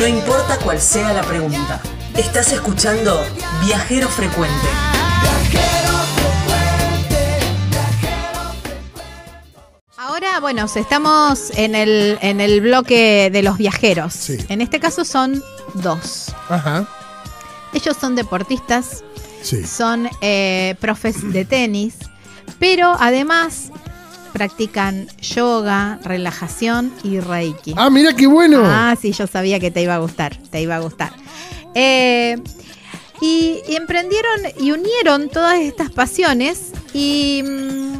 No importa cuál sea la pregunta. Estás escuchando Viajero Frecuente. Ahora, bueno, estamos en el, en el bloque de los viajeros. Sí. En este caso son dos. Ajá. Ellos son deportistas, Sí. son eh, profes de tenis, pero además practican yoga, relajación y reiki. Ah, mira qué bueno. Ah, sí, yo sabía que te iba a gustar, te iba a gustar. Eh, y, y emprendieron y unieron todas estas pasiones y mm,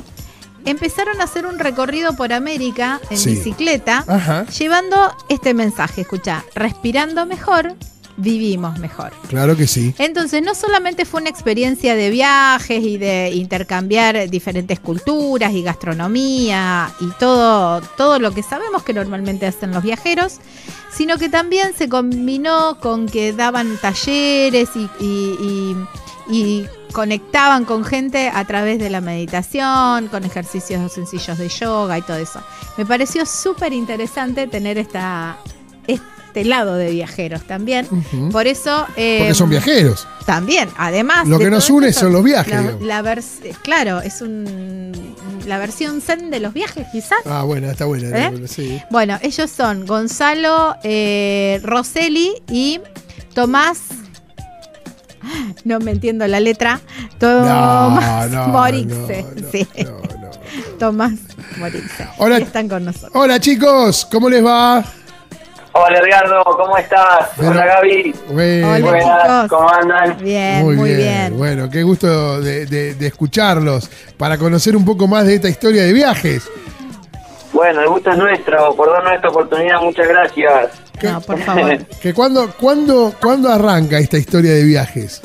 empezaron a hacer un recorrido por América en Sí. bicicleta, Ajá. llevando este mensaje, escucha, respirando mejor, vivimos mejor. Claro que sí. Entonces, no solamente fue una experiencia de viajes y de intercambiar diferentes culturas y gastronomía y todo, todo lo que sabemos que normalmente hacen los viajeros, sino que también se combinó con que daban talleres y, y- y- y conectaban con gente a través de la meditación, con ejercicios sencillos de yoga y todo eso. Me pareció súper interesante tener esta, este lado de viajeros también. Por eso... eh, Porque son viajeros. también, además. Lo que nos une son los viajes, la- la claro, es un, la versión zen de los viajes, quizás. Ah, buena, está buena. ¿Eh? Sí. Bueno, ellos son Gonzalo eh, Rosselli y Tomás. No me entiendo la letra. Tomás no, Morixe. no, sí. Tomás Morixe. Hola. Están con nosotros. Hola chicos, ¿cómo les va? Hola Edgardo, ¿cómo estás? Pero- Hola Gaby. Bueno, Hola, Buenas. ¿cómo andan? Bien, muy, bien. Bueno, qué gusto de, de- de escucharlos para conocer un poco más de esta historia de viajes. Bueno, el gusto es nuestro, por darnos esta oportunidad, muchas gracias. No, por favor. Que cuando, cuando, ¿Cuándo arranca esta historia de viajes?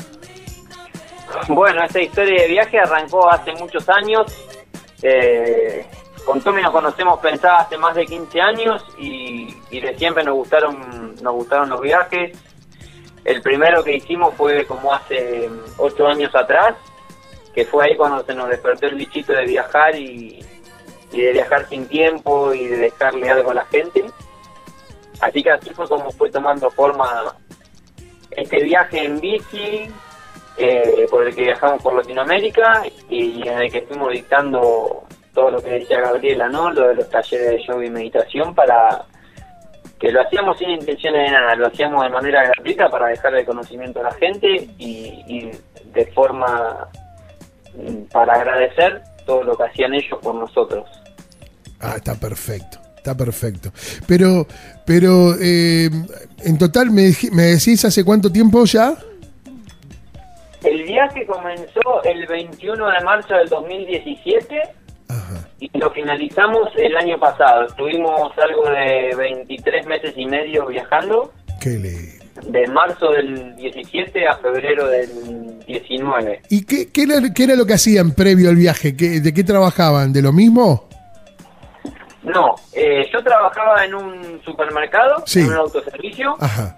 Bueno, esta historia de viaje arrancó hace muchos años. Eh, con Tommy nos conocemos pensaba hace más de 15 años y, de siempre nos gustaron, nos gustaron los viajes. El primero que hicimos fue como hace 8 años atrás, que fue ahí cuando se nos despertó el bichito de viajar y, y de viajar sin tiempo y de dejarle algo a la gente. Así que así fue como fue tomando forma este viaje en bici eh, por el que viajamos por Latinoamérica y en el que estuvimos dictando todo lo que decía Gabriela, ¿no? Lo de los talleres de yoga y meditación para que lo hacíamos sin intenciones de nada, lo hacíamos de manera gratuita para dejar el conocimiento a la gente y, y de forma mm, para agradecer todo lo que hacían ellos por nosotros. Ah, está perfecto, está perfecto. Pero, pero eh, en total me, me decís hace cuánto tiempo ya? El viaje comenzó el 21 de marzo del 2017 Ajá. y lo finalizamos el año pasado. Estuvimos algo de 23 meses y medio viajando, Qué lindo. de marzo del 17 a febrero del 19. ¿Y qué, qué, era, qué era lo que hacían previo al viaje? ¿Qué- ¿De qué trabajaban? ¿De lo mismo? No, eh, yo trabajaba en un supermercado, Sí. en un autoservicio, Ajá.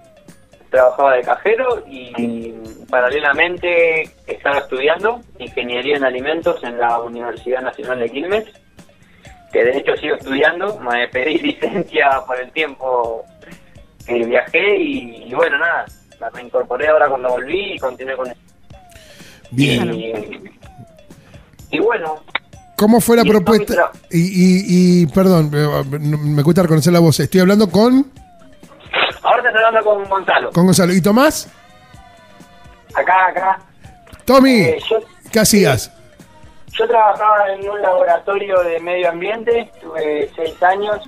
Trabajaba de cajero y paralelamente estaba estudiando ingeniería en alimentos en la Universidad Nacional de Quilmes, que de hecho sigo estudiando, me pedí licencia por el tiempo que viajé y, y bueno, nada, la reincorporé ahora cuando volví y continué con eso. Bien. Y, y bueno, ¿Cómo fue la propuesta? Y, y, y, perdón, me cuesta reconocer la voz. Estoy hablando con, ahora estoy hablando con Gonzalo. con Gonzalo. ¿Y Tomás? Acá, acá. Tommy, Eh, yo, ¿qué hacías? Yo trabajaba en un laboratorio de medio ambiente, tuve seis años,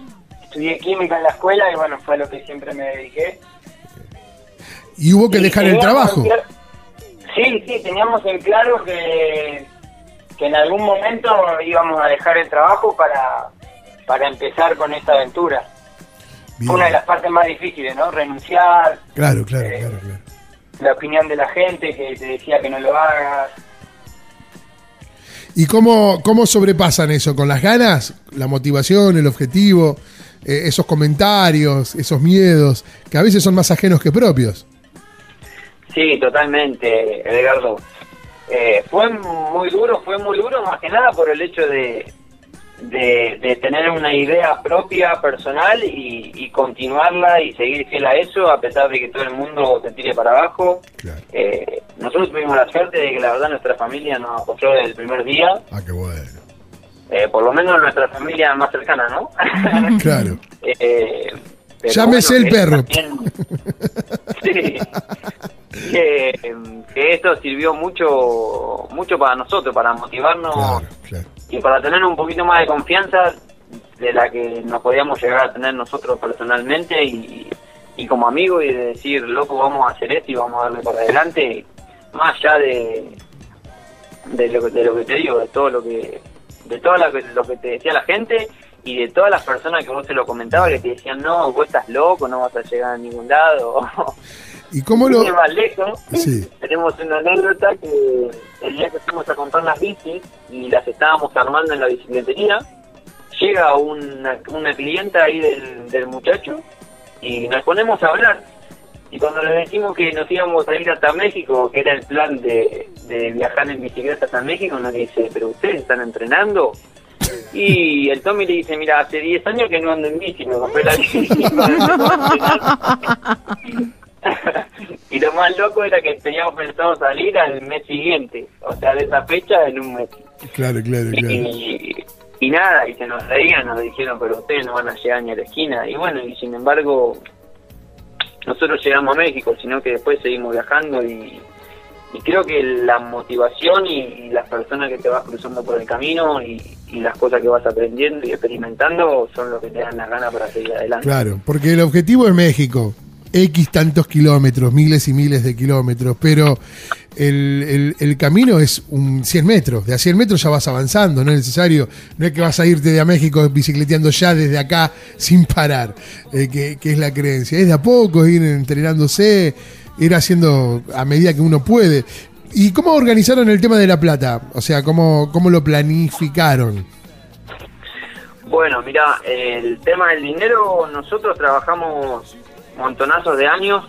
estudié química en la escuela y bueno, fue a lo que siempre me dediqué. Y hubo que Y dejar el trabajo. Sí, sí, teníamos en claro que, que en algún momento íbamos a dejar el trabajo para, para empezar con esta aventura. Bien. Una de las partes más difíciles, ¿no? Renunciar, Claro, claro, Eh, claro, claro. la opinión de la gente que te decía que no lo hagas. ¿Y cómo, cómo sobrepasan eso? ¿Con las ganas? ¿La motivación, el objetivo? eh, esos comentarios, esos miedos, que a veces son más ajenos que propios. Sí, totalmente, Edgardo. Eh, fue muy duro, fue muy duro más que nada por el hecho de, de, de tener una idea propia, personal y, y continuarla y seguir fiel a eso a pesar de que todo el mundo te tire para abajo. Claro. Eh, nosotros tuvimos la suerte de que la verdad nuestra familia nos apoyó desde el primer día, Ah, qué bueno. eh, por lo menos nuestra familia más cercana, ¿no? Claro. Eh, Llámese el perro. también- sí. Que, que esto sirvió mucho mucho para nosotros, para motivarnos Claro, claro. Y para tener un poquito más de confianza de la que nos podíamos llegar a tener nosotros personalmente y, y como amigos y de decir, loco, vamos a hacer esto y vamos a darle para adelante, más allá de, de, lo, de lo que te digo, de todo lo que de todo lo que, te decía la gente y de todas las personas que vos se lo comentabas que te decían, no, vos estás loco, no vas a llegar a ningún lado. ¿Y cómo lo.? Ir más lejos, Sí. tenemos una anécdota que el día que fuimos a comprar las bicis y las estábamos armando en la bicicletería, llega una, una clienta ahí del, del muchacho y nos ponemos a hablar. Y cuando le decimos que nos íbamos a ir hasta México, que era el plan de, de viajar en bicicleta hasta México, nos dice, pero ustedes están entrenando. Y el Tommy le dice, mira, hace 10 años que no ando en bici, me compré la bici. Y lo más loco era que teníamos pensado salir al mes siguiente, o sea, de esa fecha en un mes. Claro, claro, claro. Y, y nada, y se nos reían, nos dijeron, pero ustedes no van a llegar ni a la esquina. Y bueno, y sin embargo, nosotros llegamos a México, sino que después seguimos viajando y, y creo que la motivación y, y las personas que te vas cruzando por el camino y, y las cosas que vas aprendiendo y experimentando son lo que te dan las ganas para seguir adelante. Claro, porque el objetivo es México. X tantos kilómetros, miles y miles de kilómetros, pero el, el- camino es un 100 metros. De a 100 metros ya vas avanzando, no es necesario, no es que vas a irte de a México bicicleteando ya desde acá sin parar, eh, que, que es la creencia. Es de a poco, ir entrenándose, ir haciendo a medida que uno puede. ¿Y cómo organizaron el tema de la plata? O sea, ¿cómo, cómo lo planificaron? Bueno, mira, el tema del dinero, nosotros trabajamos montonazos de años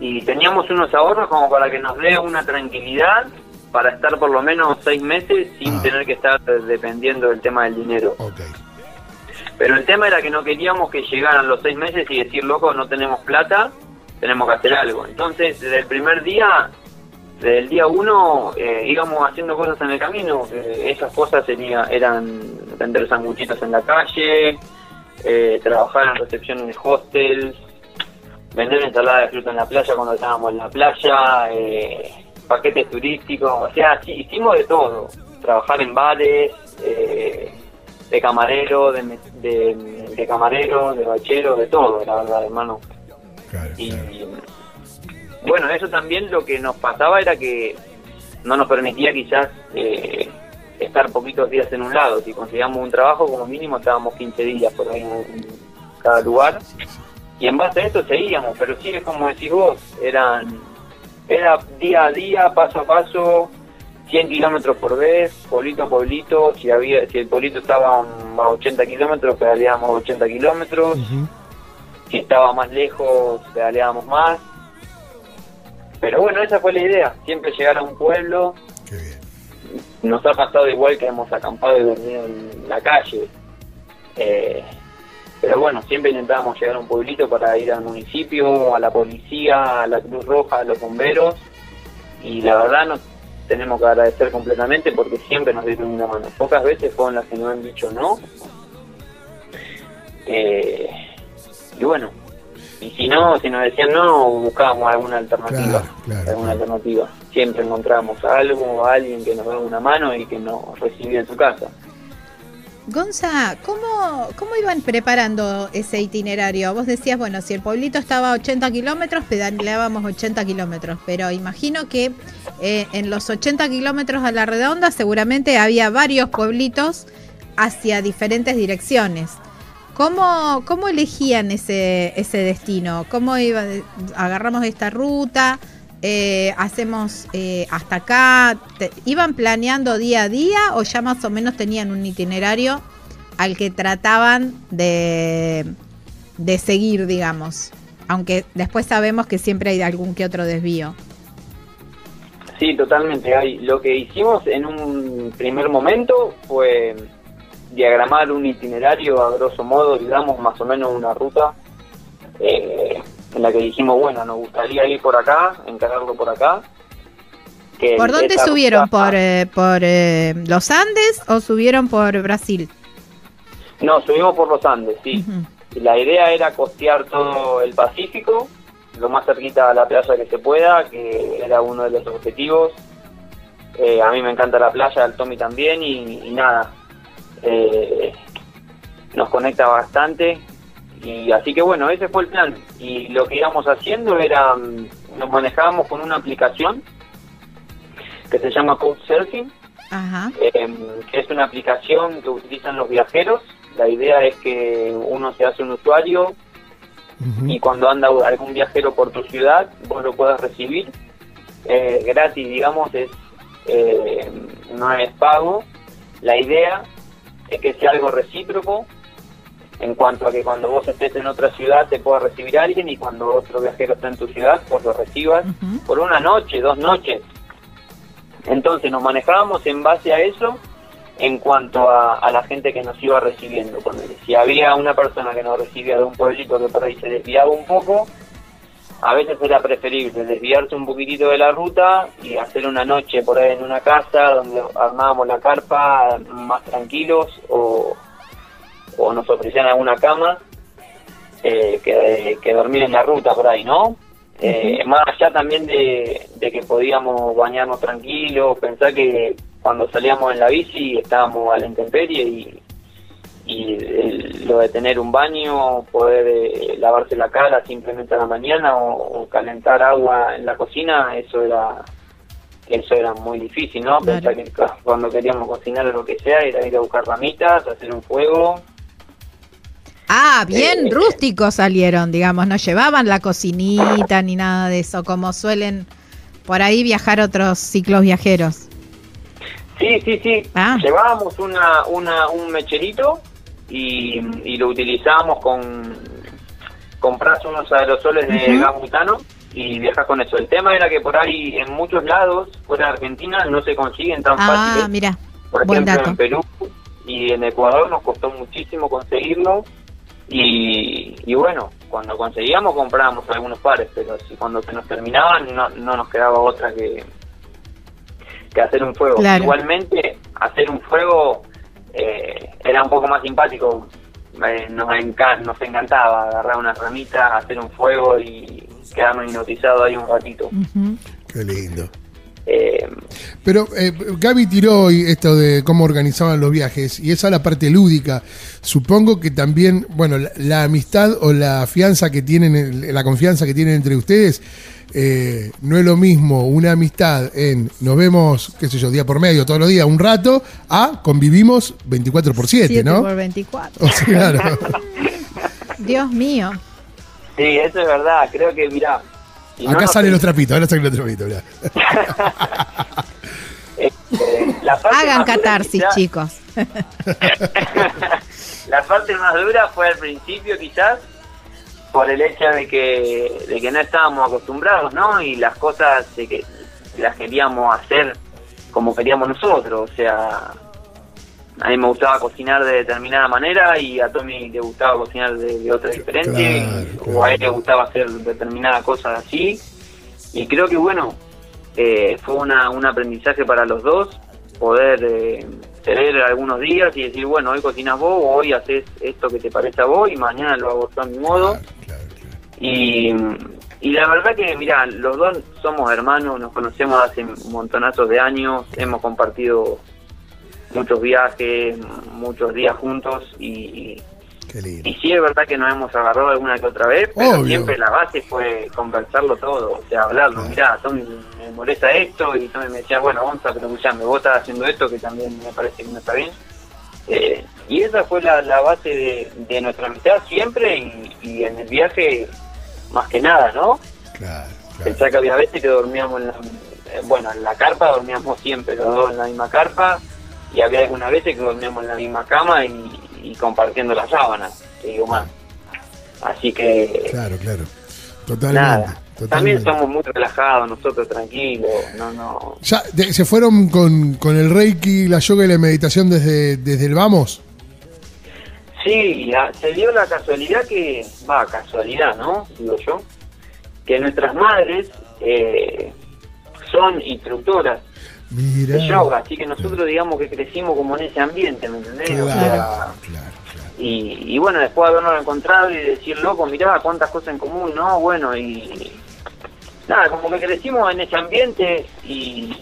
y teníamos unos ahorros como para que nos dé una tranquilidad para estar por lo menos seis meses sin Ah. tener que estar dependiendo del tema del dinero. Pero el tema era que no queríamos que llegaran los seis meses y decir, loco, no tenemos plata, tenemos que hacer algo. Entonces, desde el primer día, desde el día uno, eh, íbamos haciendo cosas en el camino. Eh, esas cosas tenía- eran vender sanguchitos en la calle, eh, trabajar en recepción de hostels, vender ensalada de fruta en la playa cuando estábamos en la playa, eh, paquetes turísticos, o sea, sí, hicimos de todo. Trabajar en bares, eh, de camarero, de, de, de camarero, de bachero, de todo, la verdad, hermano. Claro, Y claro. bueno, eso también lo que nos pasaba era que no nos permitía quizás eh, estar poquitos días en un lado. Si conseguíamos un trabajo, como mínimo estábamos 15 días por ahí en cada lugar. Y en base a eso seguíamos, pero sí es como decís vos, eran era día a día, paso a paso, 100 kilómetros por vez, pueblito a pueblito, si había si el pueblito estaba a 80 kilómetros, pedaleábamos 80 kilómetros, si estaba más lejos, pedaleábamos más. Pero bueno, esa fue la idea, siempre llegar a un pueblo, Qué bien. nos ha pasado igual que hemos acampado y dormido en la calle. Eh, pero bueno, siempre intentábamos llegar a un pueblito para ir al municipio, a la policía, a la Cruz Roja, a los bomberos. Y la verdad nos tenemos que agradecer completamente porque siempre nos dieron una mano. Pocas veces fueron las que nos han dicho no. Eh, y bueno, y si no, si nos decían no, buscábamos alguna alternativa. Claro, claro, alguna claro. alternativa. Siempre encontrábamos algo, alguien que nos daba una mano y que nos recibía en su casa. Gonza, ¿cómo, ¿cómo iban preparando ese itinerario? Vos decías, bueno, si el pueblito estaba a 80 kilómetros, pedaleábamos 80 kilómetros, pero imagino que eh, en los 80 kilómetros a la redonda seguramente había varios pueblitos hacia diferentes direcciones. ¿Cómo, cómo elegían ese, ese destino? ¿Cómo iba, agarramos esta ruta? Eh, hacemos eh, hasta acá, Te- ¿iban planeando día a día o ya más o menos tenían un itinerario al que trataban de, de seguir, digamos? Aunque después sabemos que siempre hay algún que otro desvío. Sí, totalmente. Hay, lo que hicimos en un primer momento fue diagramar un itinerario a grosso modo, digamos, más o menos una ruta eh, en la que dijimos, bueno, nos gustaría ir por acá, encargarlo por acá. que ¿Por dónde subieron? ruta- ¿Por, eh, por eh, los Andes o subieron por Brasil? No, subimos por los Andes, sí. La idea era costear todo el Pacífico, lo más cerquita a la playa que se pueda, que era uno de los objetivos. Eh, a mí me encanta la playa, al Tommy también, y, y nada, eh, nos conecta bastante. Y así que bueno, ese fue el plan. Y lo que íbamos haciendo era, mm, nos manejábamos con una aplicación que se llama Couchsurfing, eh, que es una aplicación que utilizan los viajeros. La idea es que uno se hace un usuario y cuando anda algún viajero por tu ciudad, vos lo puedas recibir eh, gratis, digamos, es eh, no es pago. La idea es que sea algo recíproco en cuanto a que cuando vos estés en otra ciudad te pueda recibir alguien y cuando otro viajero está en tu ciudad, vos lo recibas por una noche, dos noches. Entonces nos manejábamos en base a eso en cuanto a, a la gente que nos iba recibiendo. Cuando, si había una persona que nos recibía de un pueblito que por ahí se desviaba un poco, a veces era preferible desviarse un poquitito de la ruta y hacer una noche por ahí en una casa donde armábamos la carpa más tranquilos o, o nos ofrecían alguna cama eh, que, que dormir en la ruta por ahí, ¿no? Eh, Más allá también de, de que podíamos bañarnos tranquilos, pensar que cuando salíamos en la bici estábamos a la intemperie y, y el- lo de tener un baño, poder eh, lavarse la cara simplemente a la mañana o, o calentar agua en la cocina, eso era eso era muy difícil, ¿no? Claro. Pensar que cu- cuando queríamos cocinar o lo que sea, era ir a buscar ramitas, hacer un fuego, Ah, bien rústicos salieron, digamos, no llevaban la cocinita ni nada de eso, como suelen por ahí viajar otros ciclos viajeros. Sí, sí, sí. Ah. Llevábamos una, una, un mecherito y, y lo utilizábamos con compras unos aerosoles de gas butano y viajas con eso. El tema era que por ahí en muchos lados fuera de Argentina no se consiguen tan Ah, fáciles. mira, Por ejemplo, en Perú y en Ecuador nos costó muchísimo conseguirlo. Y, y bueno, cuando conseguíamos comprábamos algunos pares, pero si cuando se nos terminaban no, no nos quedaba otra que, que hacer un fuego. Claro. Igualmente, hacer un fuego eh, era un poco más simpático. Eh, nos, enca- nos encantaba agarrar una ramita, hacer un fuego y quedarnos hipnotizados ahí un ratito. Ujú. Qué lindo. Eh, Pero eh, Gaby tiró hoy esto de cómo organizaban los viajes y esa es la parte lúdica. Supongo que también, bueno, la, la amistad o la fianza que tienen, la confianza que tienen entre ustedes, eh, no es lo mismo una amistad en nos vemos, qué sé yo, día por medio, todos los días, un rato, a convivimos 24 por 7, Siete ¿no? por 24. O sea, claro. Dios mío. sí, eso es verdad. Creo que, mirá. Si no Acá nos salen los trapitos, ahora salen los trapitos, mirá. Eh, la parte Hagan catarsis, quizás- chicos. la parte más dura fue al principio quizás por el hecho de que, de que no estábamos acostumbrados, ¿no? Y las cosas de que las queríamos hacer como queríamos nosotros, o sea, a mí me gustaba cocinar de determinada manera y a Tommy le gustaba cocinar de, de otra diferente, Claro, o a él le gustaba hacer determinada cosa así, y creo que bueno, eh, fue una, un aprendizaje para los dos poder eh, tener algunos días y decir, bueno, hoy cocinas vos, o hoy haces esto que te parece a vos y mañana lo hago yo a mi modo. Claro. Y, y la verdad que, mira, los dos somos hermanos, nos conocemos hace montonazos de años, hemos compartido muchos viajes, muchos días juntos y, Qué lindo. y sí es verdad que nos hemos agarrado alguna que otra vez, pero Obvio. siempre la base fue conversarlo todo, o sea, hablarlo, Claro. mirá, Tommy me molesta esto y Tommy me decía, bueno, Gonza, pero escuchame, vos estás haciendo esto que también me parece que no está bien. Eh, y esa fue la, la base de, de nuestra amistad siempre y, y en el viaje más que nada, ¿no? Claro, claro. Pensá que había veces que dormíamos en la, eh, bueno, en la carpa dormíamos siempre los dos en la misma carpa y había algunas veces que dormíamos en la misma cama y, y compartiendo las sábanas, te digo más. Así que Claro, claro. Totalmente. nada, totalmente. también somos muy relajados nosotros, tranquilos, no, no. Ya, de- ¿Se fueron con, con el Reiki, la yoga y la meditación desde, desde el vamos? Sí, a- se dio la casualidad que, va, casualidad, ¿no? Digo yo, que nuestras madres eh, son instructoras Mira. de yoga, así que nosotros digamos que crecimos como en ese ambiente, ¿me entendés? O Claro, sea, claro, claro. y, y bueno, después de habernos encontrado y decir, loco, mirá cuántas cosas en común, ¿no? Bueno, y nada, como que crecimos en ese ambiente y,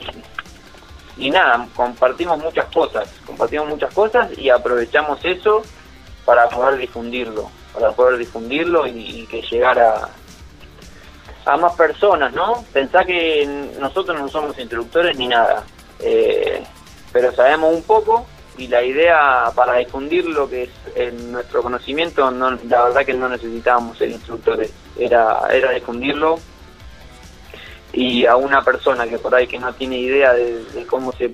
y nada, compartimos muchas cosas, compartimos muchas cosas y aprovechamos eso para poder difundirlo, para poder difundirlo y, y que llegara a más personas, ¿no? Pensá que nosotros no somos instructores ni nada, eh, pero sabemos un poco y la idea para difundir lo que es en nuestro conocimiento, no, la verdad que no necesitábamos ser instructores, era, era difundirlo y a una persona que por ahí que no tiene idea de, cómo se,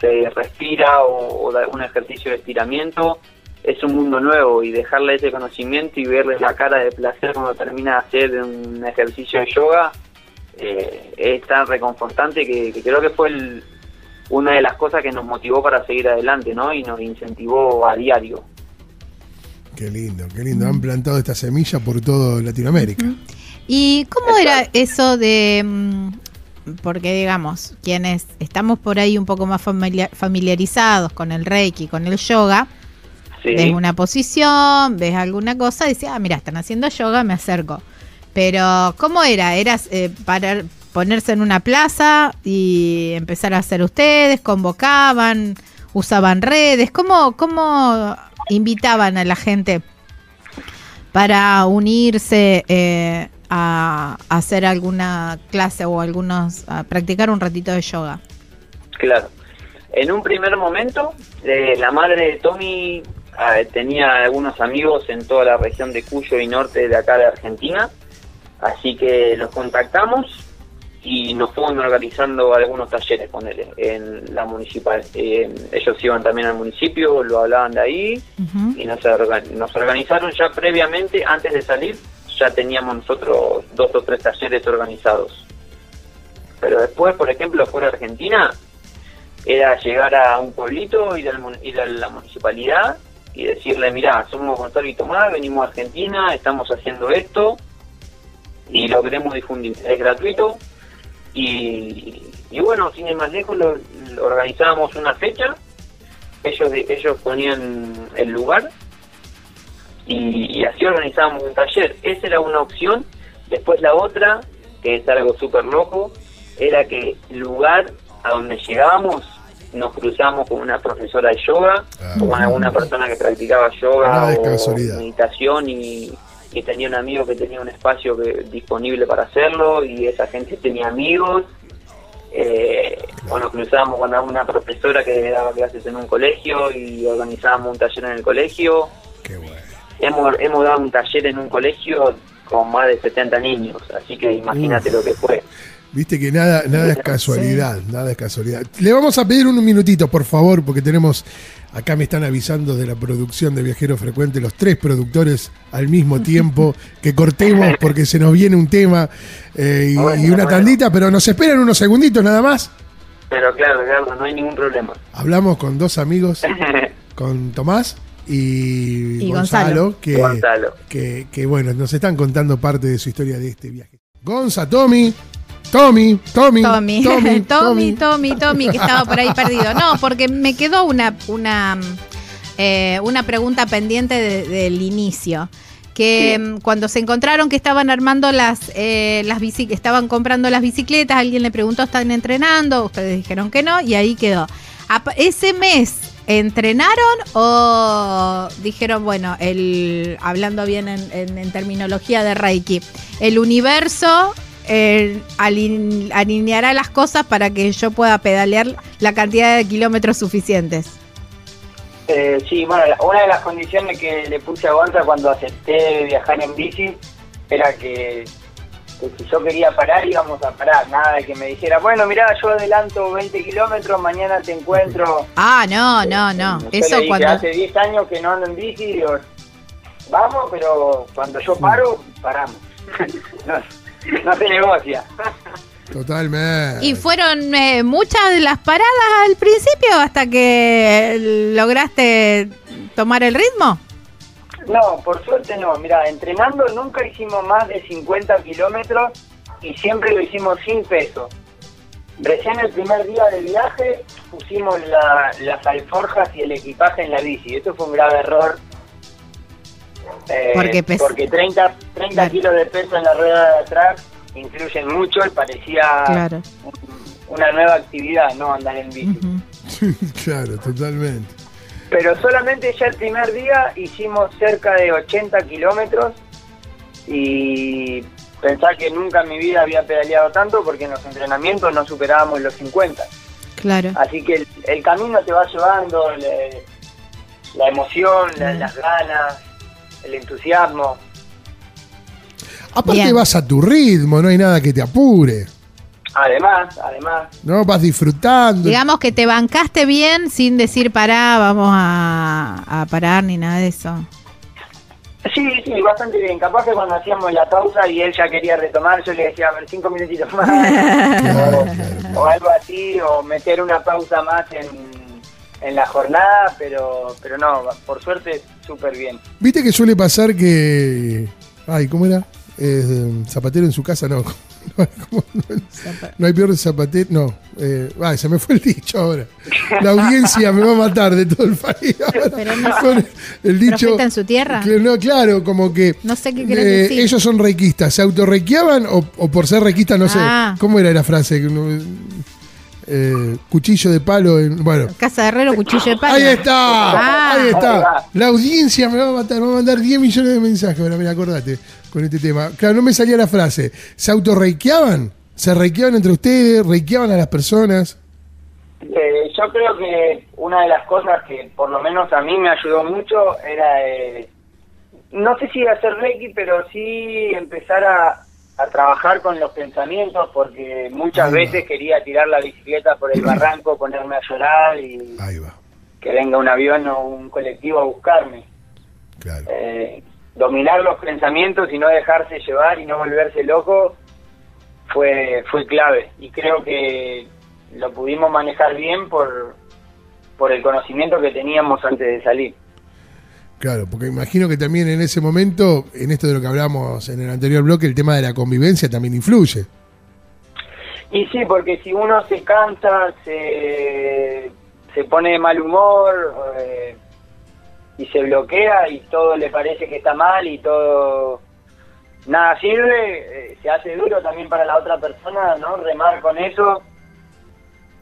se respira o, o algún ejercicio de estiramiento, es un mundo nuevo y dejarle ese conocimiento y verle la cara de placer cuando termina de hacer un ejercicio de yoga eh, es tan reconfortante que, que creo que fue el- una de las cosas que nos motivó para seguir adelante ¿no? y nos incentivó a diario. Qué lindo, qué lindo. Han plantado esta semilla por todo Latinoamérica. ¿Y cómo era eso de... mm, Porque digamos, quienes estamos por ahí un poco más familia- familiarizados con el reiki, con el yoga, Sí. ves una posición, ves alguna cosa, dices, ah, mira, están haciendo yoga, me acerco. Pero, ¿cómo era? ¿Era eh, parar, ponerse en una plaza y empezar a hacer ustedes? ¿Convocaban? ¿Usaban redes? ¿Cómo, cómo invitaban a la gente para unirse eh, a, a hacer alguna clase o algunos, a practicar un ratito de yoga? Claro. En un primer momento, eh, la madre de Tommy eh, tenía algunos amigos en toda la región de Cuyo y norte de acá de Argentina, así que los contactamos y nos fueron organizando algunos talleres con él en la municipal. Eh, ellos iban también al municipio, lo hablaban de ahí y nos, nos organizaron ya previamente, antes de salir, ya teníamos nosotros dos o tres talleres organizados. Pero después, por ejemplo, fuera de Argentina, era llegar a un pueblito, ir, al mun- ir a la municipalidad y decirle, mira, somos Gonzalo y Tomás, venimos a Argentina, estamos haciendo esto y lo queremos difundir. Es gratuito y, y bueno, sin ir más lejos, lo, organizábamos una fecha, ellos, ellos ponían el lugar y, y así organizábamos un taller. Esa era una opción. Después la otra, que es algo súper loco, era que el lugar a donde llegábamos nos cruzamos con una profesora de yoga Ah. con alguna persona que practicaba yoga o meditación y, y tenía un amigo que tenía un espacio que, disponible para hacerlo y esa gente tenía amigos. Eh, o nos cruzábamos con alguna profesora que daba clases en un colegio y organizábamos un taller en el colegio. Qué bueno. Hemos, hemos dado un taller en un colegio con más de 70 niños, así que imagínate Uf. lo que fue. Viste que nada, nada es casualidad, nada es casualidad. Le vamos a pedir un minutito, por favor, porque tenemos, acá me están avisando de la producción de Viajero Frecuente, los tres productores al mismo tiempo, que cortemos porque se nos viene un tema eh, y, Bueno, y una bueno. tandita, pero nos esperan unos segunditos nada más. Pero claro, claro, no hay ningún problema. Hablamos con dos amigos, con Tomás y, Y Gonzalo, Gonzalo. Que, Gonzalo. que, que, bueno, nos están contando parte de su historia de este viaje. Gonza, Tommy, Tommy, Tommy, Tommy, Tommy, Tommy, Tommy, que estaba por ahí perdido. No, porque me quedó una, una, eh, una pregunta pendiente de- del inicio. Que Sí. mm, cuando se encontraron que estaban armando las, eh, las bici, estaban comprando las bicicletas, alguien le preguntó, ¿están entrenando? Ustedes dijeron que no, y ahí quedó. Ese mes, ¿entrenaron o dijeron, bueno, el hablando bien en, en- en terminología de Reiki, el universo eh, alin- alineará las cosas para que yo pueda pedalear la cantidad de kilómetros suficientes? Eh, sí, bueno, una de las condiciones que le puse a Gonza cuando acepté viajar en bici era que, que si yo quería parar íbamos a parar, nada de que me dijera, bueno, mirá, yo adelanto 20 kilómetros, mañana te encuentro. Ah, no, no, no. Yo le Eso dije, cuando... hace 10 años que no ando en bici, digo, vamos, pero cuando yo paro, paramos. no, no se negocia. Totalmente. ¿Y fueron eh, muchas de las paradas al principio hasta que lograste tomar el ritmo? No, por suerte no. Mira, entrenando nunca hicimos más de 50 kilómetros y siempre lo hicimos sin peso. Recién el primer día del viaje pusimos la- las alforjas y el equipaje en la bici. Esto fue un grave error. Eh, Porque pes- porque 30, 30 Claro. kilos de peso en la rueda de atrás influyen mucho y parecía Claro. una nueva actividad, no andar en bici. Claro, totalmente. Pero solamente ya el primer día hicimos cerca de 80 kilómetros y pensar que nunca en mi vida había pedaleado tanto porque en los entrenamientos no superábamos los 50. Claro. Así que el, el camino te va llevando, le- la emoción, la- las ganas, el entusiasmo. Aparte Bien. vas a tu ritmo, no hay nada que te apure. Además, además, ¿No? Vas disfrutando. Digamos que te bancaste bien sin decir pará, vamos a, a parar ni nada de eso. sí, sí, bastante bien. Capaz que cuando hacíamos la pausa y él ya quería retomar, yo le decía, a ver, cinco minutitos más. Claro, o, claro. o algo así, o meter una pausa más en, en la jornada, pero pero no, por suerte, súper bien. Viste que suele pasar que. Ay, ¿cómo era? Eh, zapatero en su casa, no. No, ¿cómo? No, no hay peor zapatero. No. Eh, ay, se me fue el dicho ahora. La audiencia me va a matar de todo el país. ahora. Pero no- Con el dicho. ¿Profeta en su tierra? Que no, claro, como que. No sé qué querés eh, decir. Ellos son requistas. ¿Se autorrequiaban o, o por ser requistas? No Ah. sé. ¿Cómo era la frase? Eh, cuchillo de palo. en- bueno. Casa de Herrero, cuchillo de palo. Ahí está, Ah. ahí está. La audiencia me va a matar, me va a mandar 10 millones de mensajes. Ahora, mira, acordate con este tema. Claro, no me salía la frase. ¿Se autorreiqueaban? ¿Se reiqueaban entre ustedes? ¿Reiqueaban a las personas? Eh, yo creo que una de las cosas que por lo menos a mí me ayudó mucho era, eh, no sé si hacer Reiki, pero sí empezar a, a trabajar con los pensamientos, porque muchas Ahí va. veces quería tirar la bicicleta por el barranco, ponerme a llorar y Ahí va, que venga un avión o un colectivo a buscarme. claro. Eh, dominar los pensamientos y no dejarse llevar y no volverse loco fue fue clave y creo que lo pudimos manejar bien por por el conocimiento que teníamos antes de salir. Claro, porque imagino que también en ese momento, en esto de lo que hablamos en el anterior bloque, el tema de la convivencia también influye. Y sí, porque si uno se cansa, se, se pone de mal humor eh, y se bloquea y todo le parece que está mal y todo nada sirve, eh, se hace duro también para la otra persona, ¿no? Remar con eso.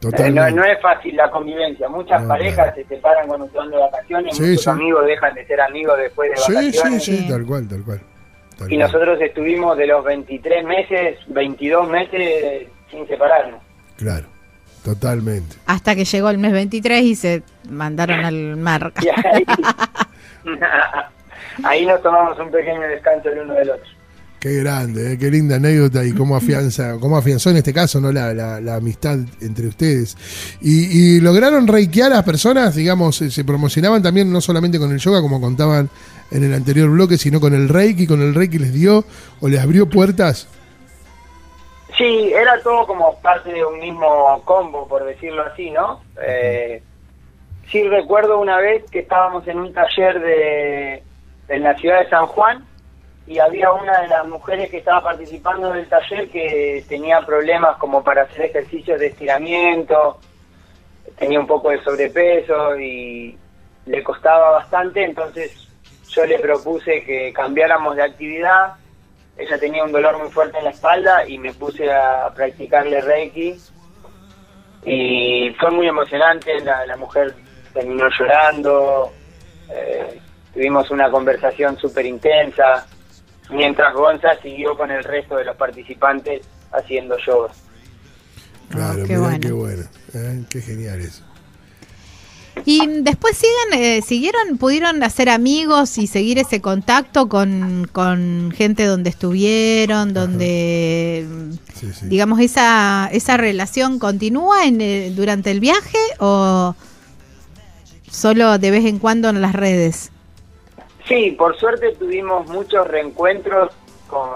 Totalmente. no, no es fácil la convivencia. Muchas No, parejas claro. se separan cuando se van de vacaciones, Sí, muchos sí. amigos dejan de ser amigos después de sí, sí, vacaciones. sí, Sí. tal cual, tal cual. tal Y cual. nosotros estuvimos de los 23 meses, 22 meses sin separarnos. Claro, totalmente. Hasta que llegó el mes 23 y se mandaron al mar. Ahí, ahí nos tomamos un pequeño descanso el uno del otro. Qué grande, eh, qué linda anécdota y cómo afianza, cómo afianzó en este caso no la, la- la amistad entre ustedes. Y, y lograron reikear a las personas, digamos, eh, se promocionaban también no solamente con el yoga, como contaban en el anterior bloque, sino con el reiki, con el reiki les dio o les abrió puertas. Sí, era todo como parte de un mismo combo, por decirlo así, ¿no? Eh, sí recuerdo una vez que estábamos en un taller de, en la ciudad de San Juan y había una de las mujeres que estaba participando del taller que tenía problemas como para hacer ejercicios de estiramiento, tenía un poco de sobrepeso y le costaba bastante, entonces yo le propuse que cambiáramos de actividad. Ella tenía un dolor muy fuerte en la espalda y me puse a practicarle Reiki. Y fue muy emocionante, la, mujer terminó llorando, eh, tuvimos una conversación súper intensa, mientras Gonza siguió con el resto de los participantes haciendo yoga. Claro, Ah, qué mirá bueno. qué bueno, eh, qué genial eso. Y después siguen, eh, siguieron, pudieron hacer amigos y seguir ese contacto con, con gente donde estuvieron, donde, Sí, sí. digamos, esa, esa relación continúa en, eh, durante el viaje o solo de vez en cuando en las redes. Sí, por suerte tuvimos muchos reencuentros con,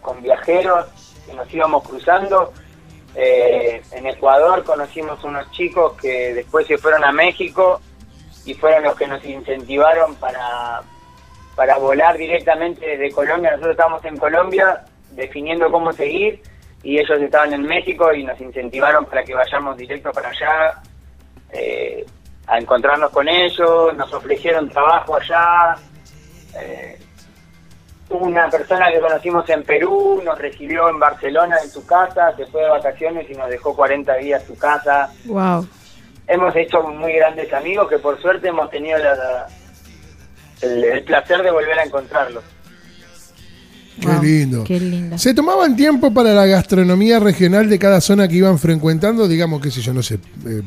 con viajeros que nos íbamos cruzando. Eh, en Ecuador conocimos unos chicos que después se fueron a México y fueron los que nos incentivaron para, para volar directamente desde Colombia. Nosotros estábamos en Colombia definiendo cómo seguir y ellos estaban en México y nos incentivaron para que vayamos directo para allá eh, a encontrarnos con ellos, nos ofrecieron trabajo allá. Eh, una persona que conocimos en Perú nos recibió en Barcelona en su casa, se fue de vacaciones y nos dejó 40 días su casa. Wow. Hemos hecho muy grandes amigos que por suerte hemos tenido la- el, el placer de volver a encontrarlos. Qué Wow, lindo. Qué lindo. ¿Se tomaban tiempo para la gastronomía regional de cada zona que iban frecuentando? Digamos, qué sé yo, no sé. eh,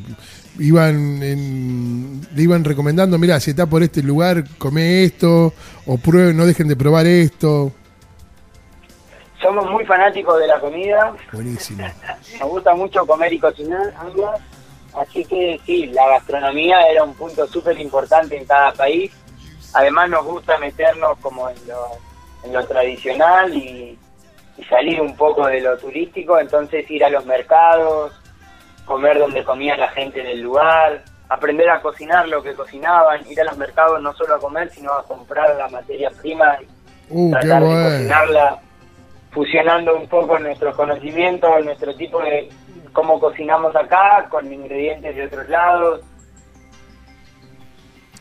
iban en- le iban recomendando, mira, si está por este lugar, come esto, o prueben, no dejen de probar esto. Somos muy fanáticos de la comida, Buenísimo. nos gusta mucho comer y cocinar. Así que sí, la gastronomía era un punto súper importante en cada país. Además nos gusta meternos como en lo, en lo tradicional y, y salir un poco de lo turístico, entonces ir a los mercados, comer donde comía la gente del lugar, aprender a cocinar lo que cocinaban, ir a los mercados no solo a comer, sino a comprar la materia prima y Uh, tratar de cocinarla fusionando un poco nuestros conocimientos, nuestro tipo de cómo cocinamos acá con ingredientes de otros lados.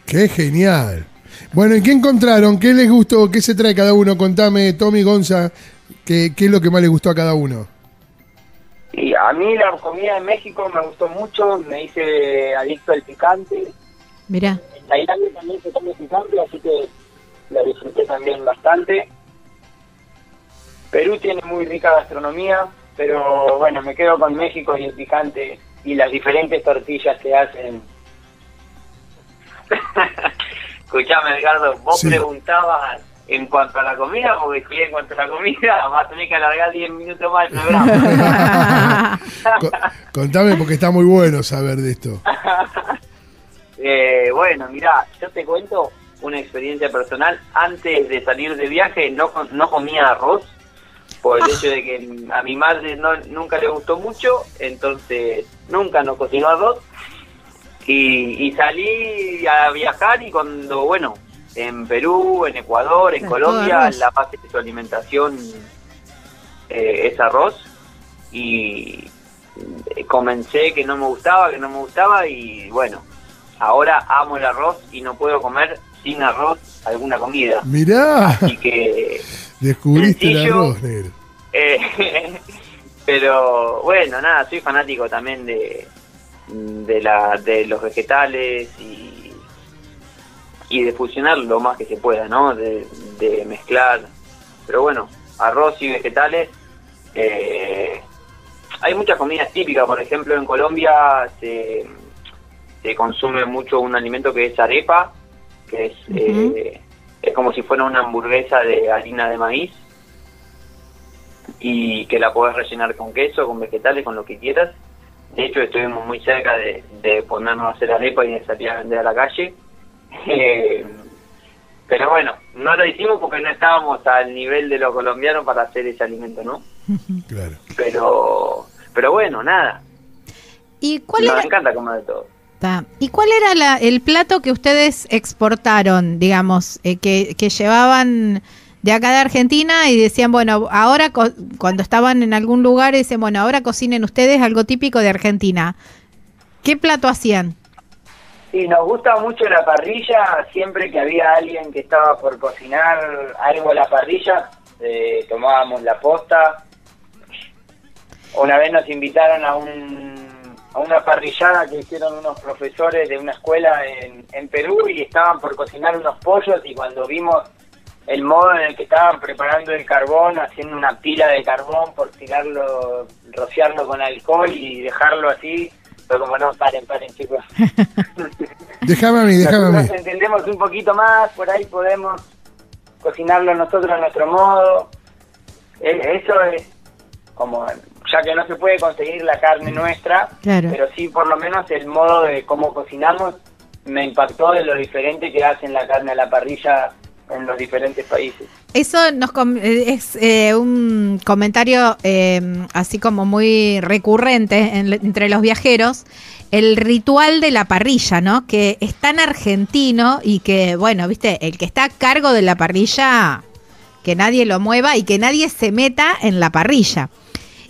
Qué genial. Bueno, ¿y qué encontraron? ¿Qué les gustó? ¿Qué se trae cada uno? Contame, Tommy Gonza, ¿qué, qué es lo que más les gustó a cada uno? Y a mí la comida de México me gustó mucho, me hice adicto al picante. Mirá. En Tailandia también se come picante, así que la disfruté también bastante. Perú tiene muy rica gastronomía, pero bueno, me quedo con México y el picante y las diferentes tortillas que hacen. Escuchame, Edgardo, vos Sí. preguntabas en cuanto a la comida, porque si en cuanto a la comida vas a tener que alargar 10 minutos más el programa. Co- contame porque está muy bueno saber de esto. Eh, bueno, mira, yo te cuento una experiencia personal. Antes de salir de viaje no, no comía arroz por el hecho de que a mi madre no, nunca le gustó mucho, entonces nunca nos cocinó arroz. Y, y salí a viajar y cuando, bueno, en Perú, en Ecuador, en Colombia, la base de su alimentación eh, es arroz. Y eh, comencé que no me gustaba, que no me gustaba y bueno, ahora amo el arroz y no puedo comer sin arroz alguna comida. Mirá, Así que, descubriste el arroz, negro. eh, pero bueno, nada, soy fanático también de, de, la, de los vegetales y, y de fusionar lo más que se pueda, ¿no? De, de mezclar. Pero bueno, arroz y vegetales. eh, hay muchas comidas típicas, por ejemplo, en Colombia se, se consume mucho un alimento que es arepa, que es, eh, es como si fuera una hamburguesa de harina de maíz y que la podés rellenar con queso, con vegetales, con lo que quieras. De hecho, estuvimos muy cerca de, de ponernos a hacer arepa y de salir a vender a la calle. Eh, pero bueno, no lo hicimos porque no estábamos al nivel de los colombianos para hacer ese alimento, ¿no? Claro. Pero, pero bueno, nada. ¿Y cuál Nos era, encanta comer de todo. ¿Y cuál era la- el plato que ustedes exportaron, digamos, eh, que, que llevaban de acá de Argentina y decían, bueno, ahora co- cuando estaban en algún lugar decían, bueno, ahora cocinen ustedes algo típico de Argentina? ¿Qué plato hacían? Sí, nos gusta mucho la parrilla, siempre que había alguien que estaba por cocinar algo a la parrilla, eh, tomábamos la posta. Una vez nos invitaron a, un, a una parrillada que hicieron unos profesores de una escuela en, en Perú y estaban por cocinar unos pollos y cuando vimos el modo en el que estaban preparando el carbón, haciendo una pila de carbón por tirarlo, rociarlo con alcohol y dejarlo así, fue como no, paren, paren chicos. Déjame a mí, déjame a mí. Nosotros entendemos un poquito más, por ahí podemos cocinarlo nosotros a nuestro modo. E- Eso es como, ya que no se puede conseguir la carne nuestra, Claro. pero sí por lo menos el modo de cómo cocinamos me impactó de lo diferente que hacen la carne a la parrilla en los diferentes países. Eso nos com- eh, es eh, un comentario eh, así como muy recurrente en- entre los viajeros, el ritual de la parrilla, ¿no? Que es tan argentino y que, bueno, viste, el que está a cargo de la parrilla, que nadie lo mueva y que nadie se meta en la parrilla.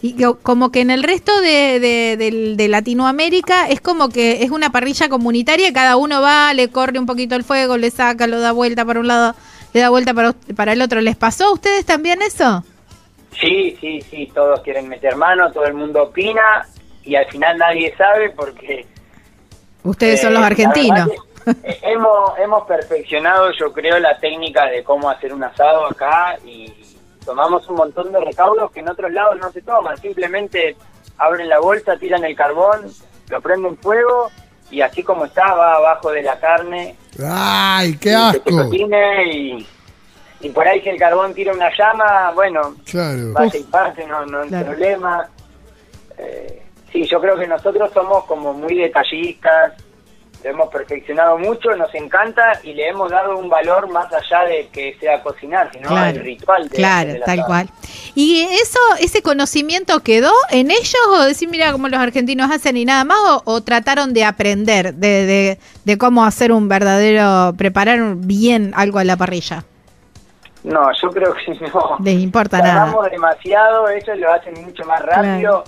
Y como que en el resto de, de- Latinoamérica es como que es una parrilla comunitaria, cada uno va, le corre un poquito el fuego, le saca, lo da vuelta para un lado, le da vuelta para, para el otro. ¿Les pasó a ustedes también eso? Sí, sí, sí, todos quieren meter mano, todo el mundo opina y al final nadie sabe porque... Ustedes son eh, los argentinos. eh, hemos, hemos perfeccionado, yo creo, la técnica de cómo hacer un asado acá y tomamos un montón de recaudos que en otros lados no se toman. Simplemente abren la bolsa, tiran el carbón, lo prenden fuego y así como está va abajo de la carne ¡Ay, qué asco! cocine y, y por ahí que el carbón tira una llama, bueno, Claro. vaya y parte, no, no hay Claro. problema. Eh, sí, yo creo que nosotros somos como muy detallistas, lo hemos perfeccionado mucho, nos encanta y le hemos dado un valor más allá de que sea cocinar, sino Claro, el ritual de Claro, del tal cual. ¿Y eso, ese conocimiento quedó en ellos o decir, mira cómo los argentinos hacen y nada más, o, o trataron de aprender de, de, de cómo hacer un verdadero, preparar bien algo a la parrilla? No, yo creo que no. Les importa nada. Tardamos demasiado, ellos lo hacen mucho más rápido.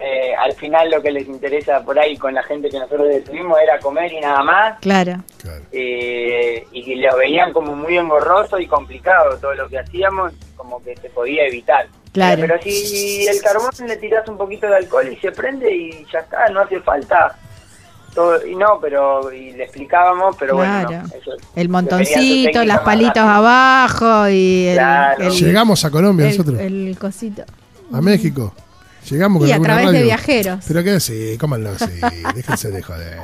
Eh, al final lo que les interesa por ahí con la gente que nosotros estuvimos era comer y nada más. Claro. Claro. eh, y lo veían como muy engorroso y complicado todo lo que hacíamos, como que se podía evitar. Claro. Pero si el carbón le tiras un poquito de alcohol y se prende y ya está, no hace falta. Todo, y no, pero y le explicábamos, pero Claro. bueno, no, eso- El montoncito, las palitos abajo y el, Claro. el- Llegamos a Colombia el- nosotros, el cosito. a México. Llegamos con Y a través de viajeros. Pero que sí, cómanlo así, déjense de joder.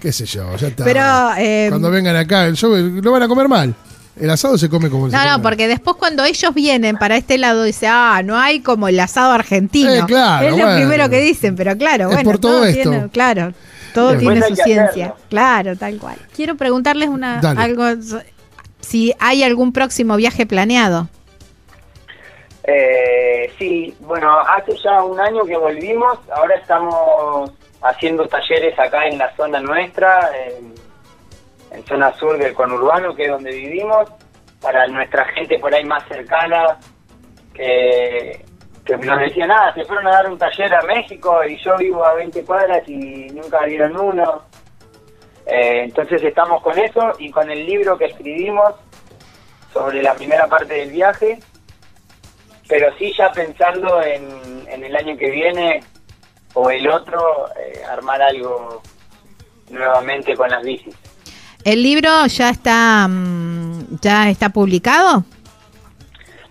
Qué sé yo, ya está. Pero, eh, Cuando vengan acá, el show, lo van a comer mal. El asado se come como se No, no, come. porque después cuando ellos vienen para este lado dice, ah, no hay como el asado argentino. Eh, claro, es lo bueno. primero que dicen, pero claro, Es bueno, por todo esto. tiene- claro, todo tiene su ciencia. hacerlo. Claro, tal cual. Quiero preguntarles una Dale. algo si hay algún próximo viaje planeado. Eh, sí, bueno, hace ya un año que volvimos, ahora estamos haciendo talleres acá en la zona nuestra, en, zona sur del conurbano, que es donde vivimos, para nuestra gente por ahí más cercana, que, que nos decían, nada, se fueron a dar un taller a México y yo vivo a 20 cuadras y nunca dieron uno. Eh, entonces estamos con eso y con el libro que escribimos sobre la primera parte del viaje, pero sí ya pensando en, en el año que viene o el otro, eh, armar algo nuevamente con las bicis. ¿El libro ya está mm, ya está publicado?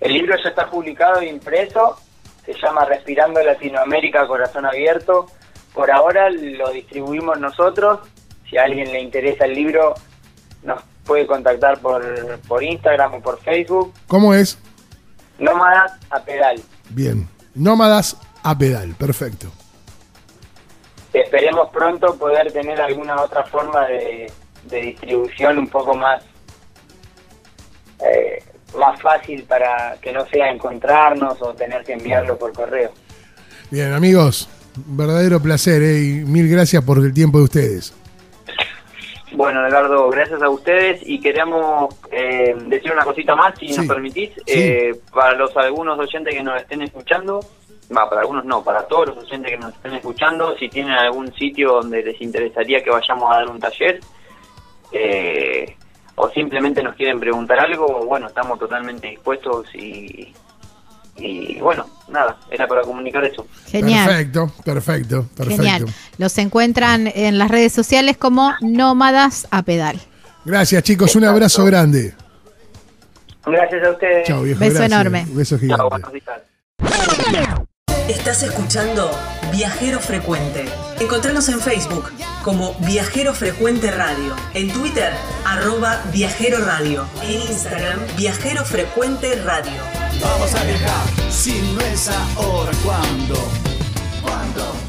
El libro ya está publicado e impreso, se llama Respirando Latinoamérica Corazón Abierto. Por ahora lo distribuimos nosotros. Si a alguien le interesa el libro, nos puede contactar por, por Instagram o por Facebook. ¿Cómo es? Nómadas a pedal. Bien. Nómadas a pedal, perfecto. Esperemos pronto poder tener alguna otra forma de, de distribución un poco más eh, más fácil para que no sea encontrarnos o tener que enviarlo por correo. Bien, amigos, verdadero placer ¿eh? y mil gracias por el tiempo de ustedes. Bueno, Edgardo, gracias a ustedes y queríamos eh, decir una cosita más, si Sí. nos permitís, Sí. eh, para los algunos oyentes que nos estén escuchando, va, para algunos no, para todos los oyentes que nos estén escuchando, si tienen algún sitio donde les interesaría que vayamos a dar un taller, eh, o simplemente nos quieren preguntar algo, bueno, estamos totalmente dispuestos y, y bueno, nada, era para comunicar eso. Genial. Perfecto, perfecto, perfecto. Genial. Los encuentran en las redes sociales como Nómadas a Pedal. Gracias, chicos. Un abrazo grande. Gracias a ustedes. Chao, viejo. Beso gracias. enorme. Beso Chao, gigante. días. Estás escuchando Viajero Frecuente. Encontranos en Facebook como Viajero Frecuente Radio, en Twitter arroba Viajero Radio, en Instagram Viajero Frecuente Radio. Vamos a viajar, si no es ahora, ¿cuándo? ¿Cuándo?